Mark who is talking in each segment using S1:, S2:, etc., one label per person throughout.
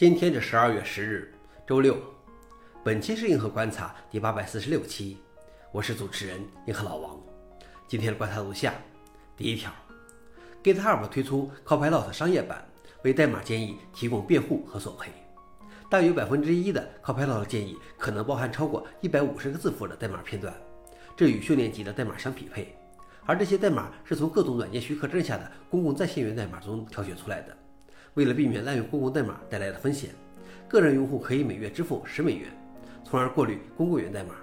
S1: 今天是十二月十日，周六。本期是硬核观察第八百四十六期，我是主持人硬核老王。今天的观察如下：第一条，GitHub 推出 Copilot 商业版，为代码建议提供辩护和索赔。大约百分之一的 Copilot 建议可能包含超过一百五十个字符的代码片段，这与训练集的代码相匹配。而这些代码是从各种软件许可证下的公共在线源代码中挑选出来的。为了避免滥用公共代码带来的风险，个人用户可以每月支付十美元，从而过滤公共源代码。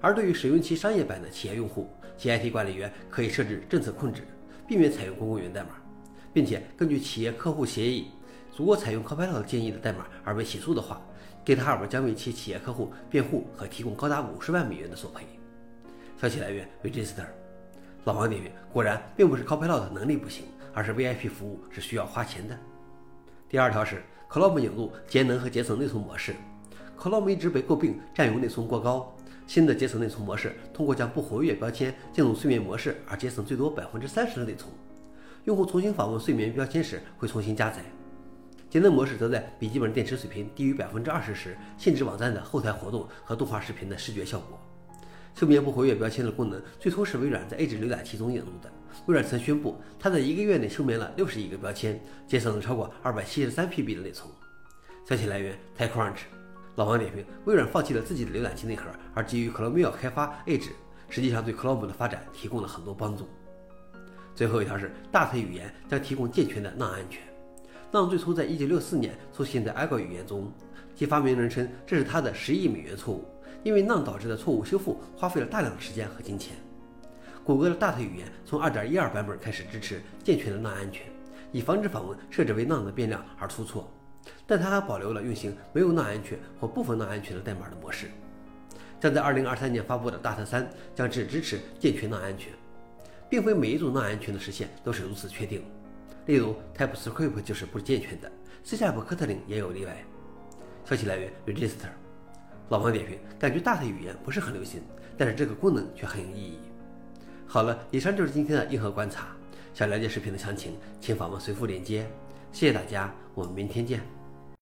S1: 而对于使用其商业版的企业用户，其 IT 管理员可以设置政策控制，避免采用公共源代码，并且根据企业客户协议，如果采用 Copilot 建议的代码而被起诉的话，GitHub 将为其企业客户辩护和提供高达五十万美元的索赔。消息来源：Register。老王点评：果然并不是 Copilot 能力不行，而是 VIP 服务是需要花钱的。第二条是 Chrome 引入节能和节省内存模式。Chrome 一直被诟病占用内存过高。新的节省内存模式通过将不活跃标签进入睡眠模式而节省最多百分之三十的内存。用户重新访问睡眠标签时会重新加载。节能模式则在笔记本电池水平低于百分之二十时限制网站的后台活动和动画视频的视觉效果。休眠不活跃标签的功能最初是微软在 Edge 浏览器中引入的。微软曾宣布，它在一个月内休眠了六十亿个标签，节省了超过二百七十三 PB 的内存。消息来源：TechCrunch。老王点评：微软放弃了自己的浏览器内核，而基于 Chromium 开发 Edge，实际上对 Chrome 的发展提供了很多帮助。最后一条是，大腿语言将提供健全的 NaN 安全。NaN 最初在一九六四年出现在 Algo 语言中，其发明人称这是他的十亿美元错误，因为浪导致的错误修复花费了大量的时间和金钱。谷歌的大特语言从2.12版本开始支持健全的浪安全，以防止访问设置为浪的变量而出错。但它还保留了运行没有浪安全或部分浪安全的代码的模式。将在2023年发布的大特3将只支持健全浪安全，并非每一种浪安全的实现都是如此确定。例如 TypeScript 就是不健全的，C# 科特林也有例外。消息来源：Register。老王点评：感觉大的语言不是很流行，但是这个功能却很有意义。好了，以上就是今天的硬核观察。想了解视频的详情，请访问随附链接。谢谢大家，我们明天见。